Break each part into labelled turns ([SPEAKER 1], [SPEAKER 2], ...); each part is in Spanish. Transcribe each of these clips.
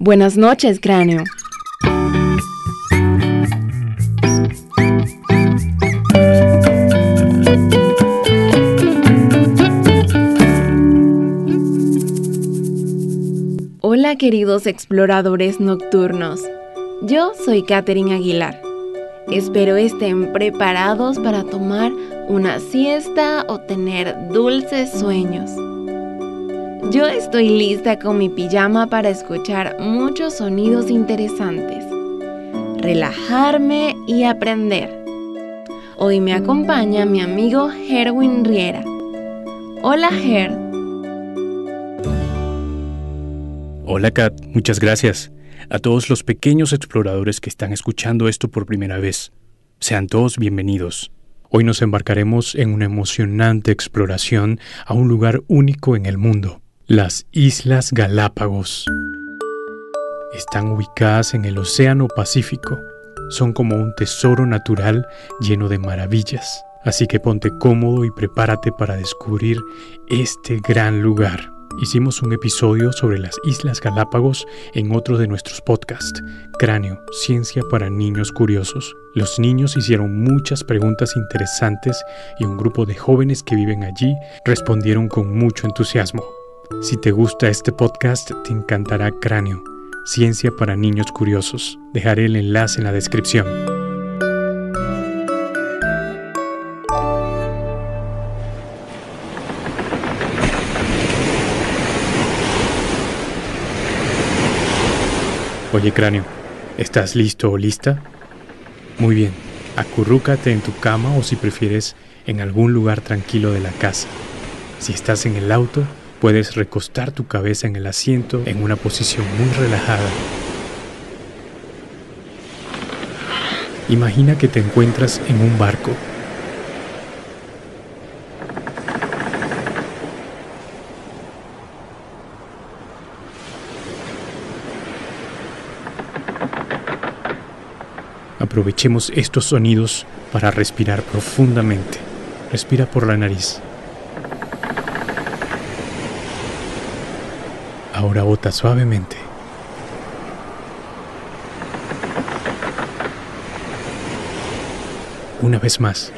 [SPEAKER 1] Buenas noches, cráneo. Hola queridos exploradores nocturnos, yo soy Katherine Aguilar. Espero estén preparados para tomar una siesta o tener dulces sueños. Yo estoy lista con mi pijama para escuchar muchos sonidos interesantes, relajarme y aprender. Hoy me acompaña mi amigo Herwin Riera. Hola Her.
[SPEAKER 2] Hola Kat, muchas gracias. A todos los pequeños exploradores que están escuchando esto por primera vez, sean todos bienvenidos. Hoy nos embarcaremos en una emocionante exploración a un lugar único en el mundo, las Islas Galápagos. Están ubicadas en el Océano Pacífico. Son como un tesoro natural lleno de maravillas. Así que ponte cómodo y prepárate para descubrir este gran lugar. Hicimos un episodio sobre las Islas Galápagos en otro de nuestros podcasts, Cráneo, Ciencia para Niños Curiosos. Los niños hicieron muchas preguntas interesantes y un grupo de jóvenes que viven allí respondieron con mucho entusiasmo. Si te gusta este podcast, te encantará Cráneo, Ciencia para Niños Curiosos. Dejaré el enlace en la descripción. Oye, Cráneo, ¿estás listo o lista? Muy bien, acurrúcate en tu cama o si prefieres en algún lugar tranquilo de la casa. Si estás en el auto, Puedes recostar tu cabeza en el asiento en una posición muy relajada. Imagina que te encuentras en un barco. Aprovechemos estos sonidos para respirar profundamente. Respira por la nariz. Ahora bota suavemente. Una vez más.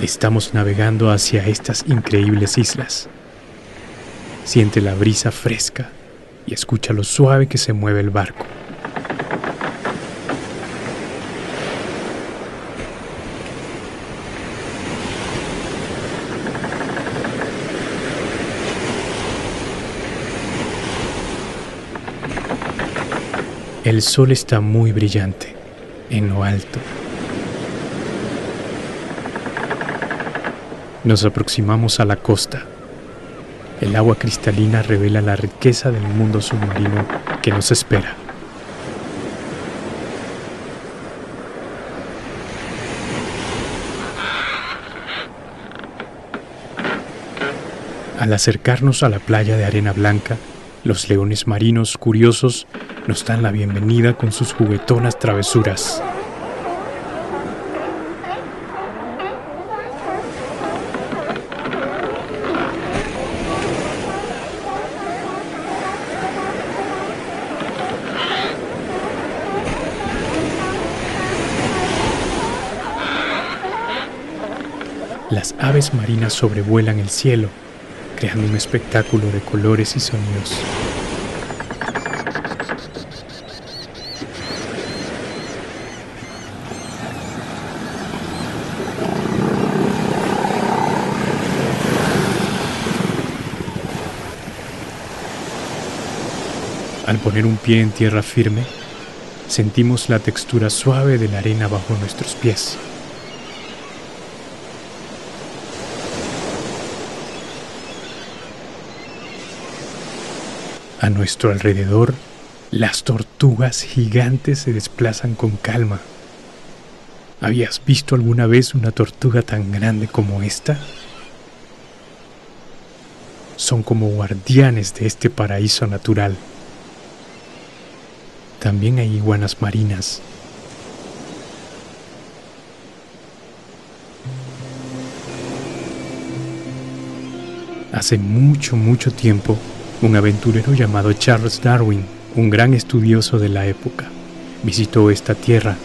[SPEAKER 2] Estamos navegando hacia estas increíbles islas. Siente la brisa fresca y escucha lo suave que se mueve el barco. El sol está muy brillante en lo alto. Nos aproximamos a la costa. El agua cristalina revela la riqueza del mundo submarino que nos espera. Al acercarnos a la playa de arena blanca, los leones marinos curiosos nos dan la bienvenida con sus juguetonas travesuras. Las aves marinas sobrevuelan el cielo, creando un espectáculo de colores y sonidos. Al poner un pie en tierra firme, sentimos la textura suave de la arena bajo nuestros pies. A nuestro alrededor, las tortugas gigantes se desplazan con calma. ¿Habías visto alguna vez una tortuga tan grande como esta? Son como guardianes de este paraíso natural. También hay iguanas marinas. Hace mucho, mucho tiempo, un aventurero llamado Charles Darwin, un gran estudioso de la época, visitó esta tierra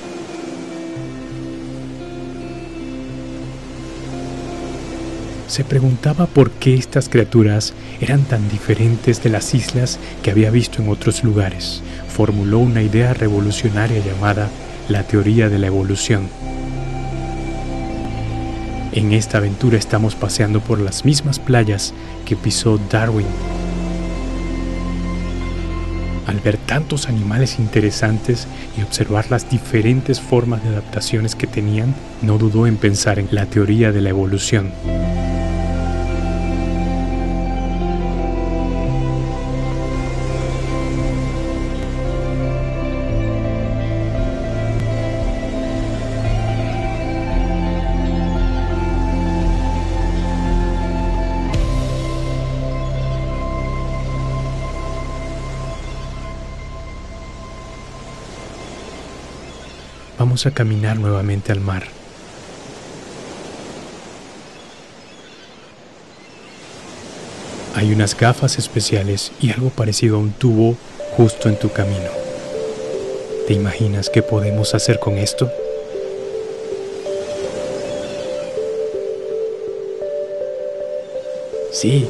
[SPEAKER 2] Se preguntaba por qué estas criaturas eran tan diferentes de las islas que había visto en otros lugares. Formuló una idea revolucionaria llamada la teoría de la evolución. En esta aventura estamos paseando por las mismas playas que pisó Darwin. Al ver tantos animales interesantes y observar las diferentes formas de adaptaciones que tenían, no dudó en pensar en la teoría de la evolución. Vamos a caminar nuevamente al mar. Hay unas gafas especiales y algo parecido a un tubo justo en tu camino. ¿Te imaginas qué podemos hacer con esto? Sí,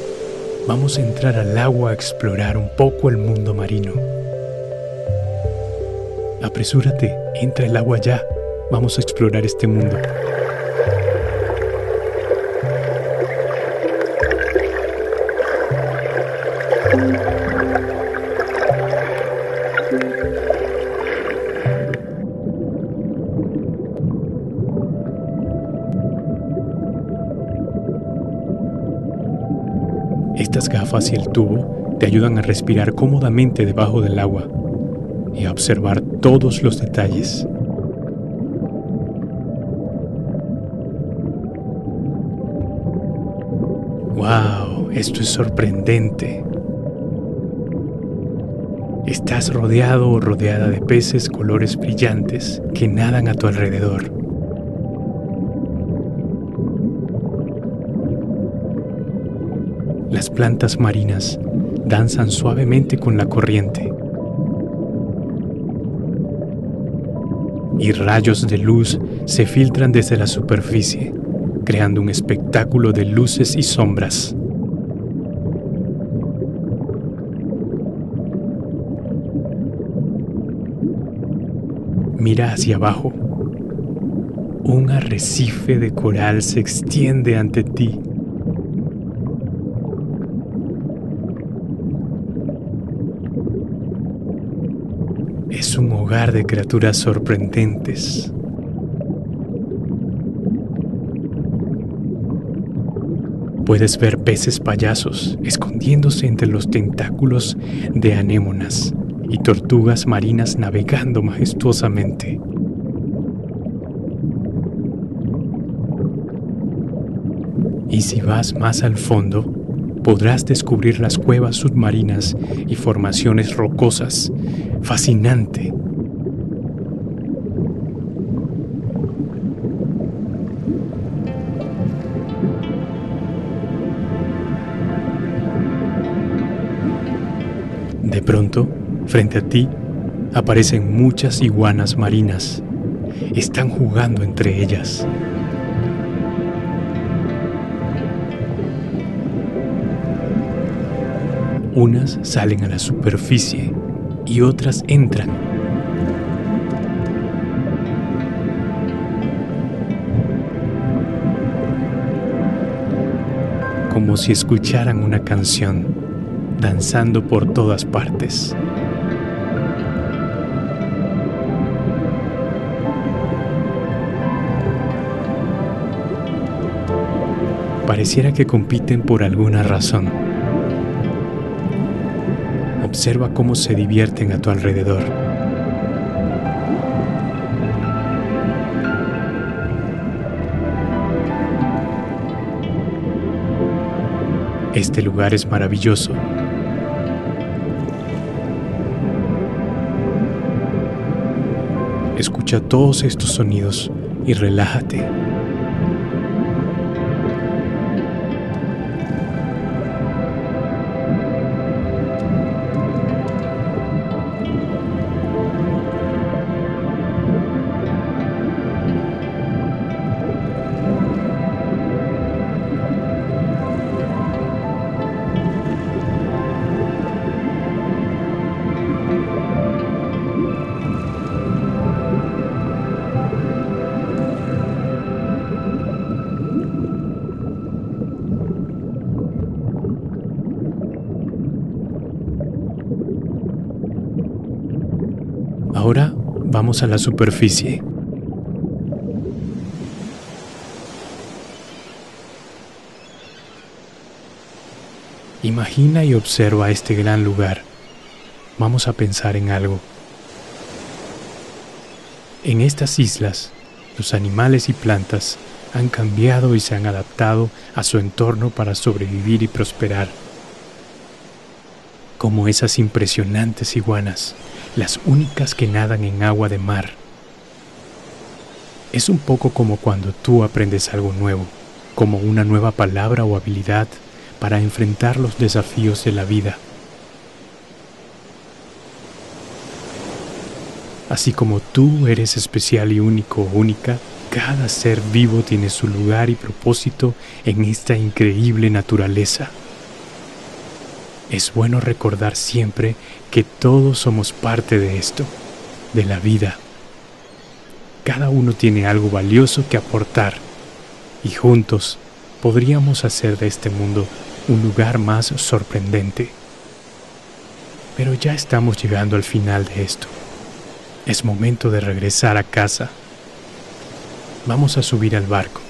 [SPEAKER 2] vamos a entrar al agua a explorar un poco el mundo marino. Apresúrate, entra el agua ya. Vamos a explorar este mundo. Estas gafas y el tubo te ayudan a respirar cómodamente debajo del agua y a observar todos los detalles. ¡Wow! Esto es sorprendente. Estás rodeado o rodeada de peces colores brillantes que nadan a tu alrededor. Las plantas marinas danzan suavemente con la corriente y rayos de luz se filtran desde la superficie, creando un espectáculo de luces y sombras. Mira hacia abajo. Un arrecife de coral se extiende ante ti. es un hogar de criaturas sorprendentes. Puedes ver peces payasos escondiéndose entre los tentáculos de anémonas y tortugas marinas navegando majestuosamente. Y si vas más al fondo, podrás descubrir las cuevas submarinas y formaciones rocosas. Fascinante. De pronto, frente a ti, aparecen muchas iguanas marinas. Están jugando entre ellas. Unas salen a la superficie y otras entran. Como si escucharan una canción, danzando por todas partes. Pareciera que compiten por alguna razón. Observa cómo se divierten a tu alrededor. Este lugar es maravilloso. Escucha todos estos sonidos y relájate. Vamos a la superficie. Imagina y observa este gran lugar. Vamos a pensar en algo. En estas islas, los animales y plantas han cambiado y se han adaptado a su entorno para sobrevivir y prosperar. Como esas impresionantes iguanas, las únicas que nadan en agua de mar. Es un poco como cuando tú aprendes algo nuevo, como una nueva palabra o habilidad para enfrentar los desafíos de la vida. Así como tú eres especial y único única, cada ser vivo tiene su lugar y propósito en esta increíble naturaleza. Es bueno recordar siempre que todos somos parte de esto, de la vida. Cada uno tiene algo valioso que aportar y juntos podríamos hacer de este mundo un lugar más sorprendente. Pero ya estamos llegando al final de esto. Es momento de regresar a casa. Vamos a subir al barco.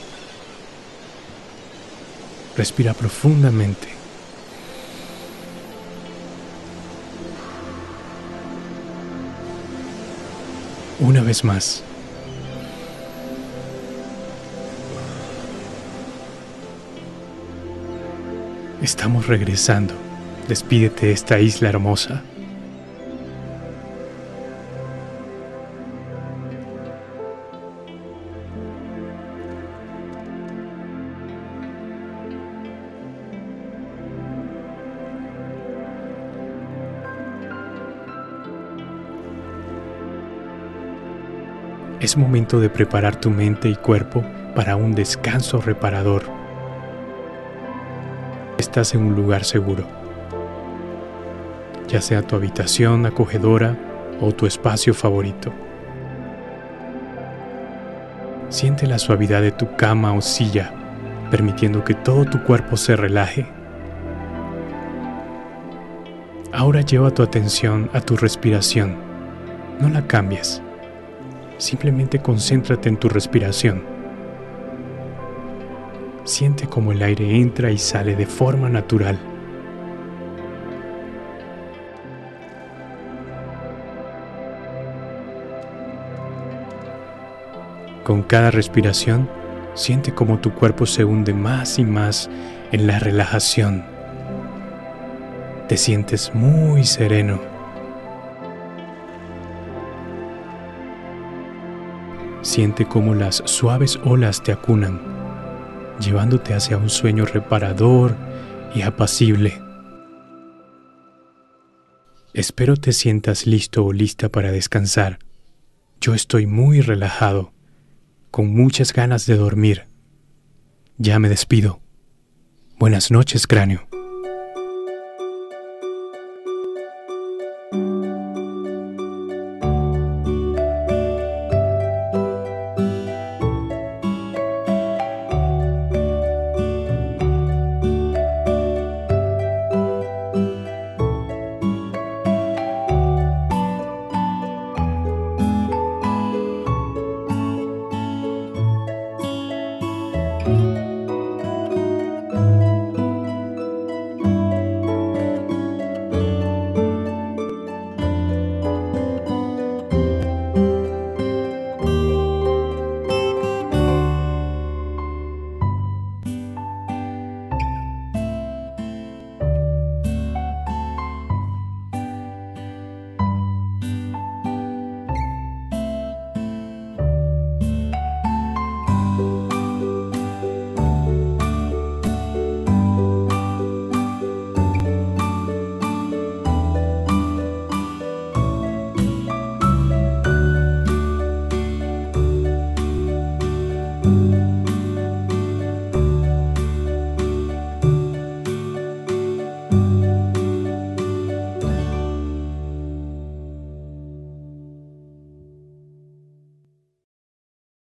[SPEAKER 2] Respira profundamente. Una vez más. Estamos regresando. Despídete de esta isla hermosa. Es momento de preparar tu mente y cuerpo para un descanso reparador estás en un lugar seguro, ya sea tu habitación acogedora o tu espacio favorito. Siente la suavidad de tu cama o silla, permitiendo que todo tu cuerpo se relaje. Ahora lleva tu atención a tu respiración. No la cambies. Simplemente concéntrate en tu respiración. Siente como el aire entra y sale de forma natural. Con cada respiración, siente como tu cuerpo se hunde más y más en la relajación. Te sientes muy sereno. Siente como las suaves olas te acunan llevándote hacia un sueño reparador y apacible. Espero te sientas listo o lista para descansar. Yo estoy muy relajado, con muchas ganas de dormir. Ya me despido. Buenas noches, cráneo.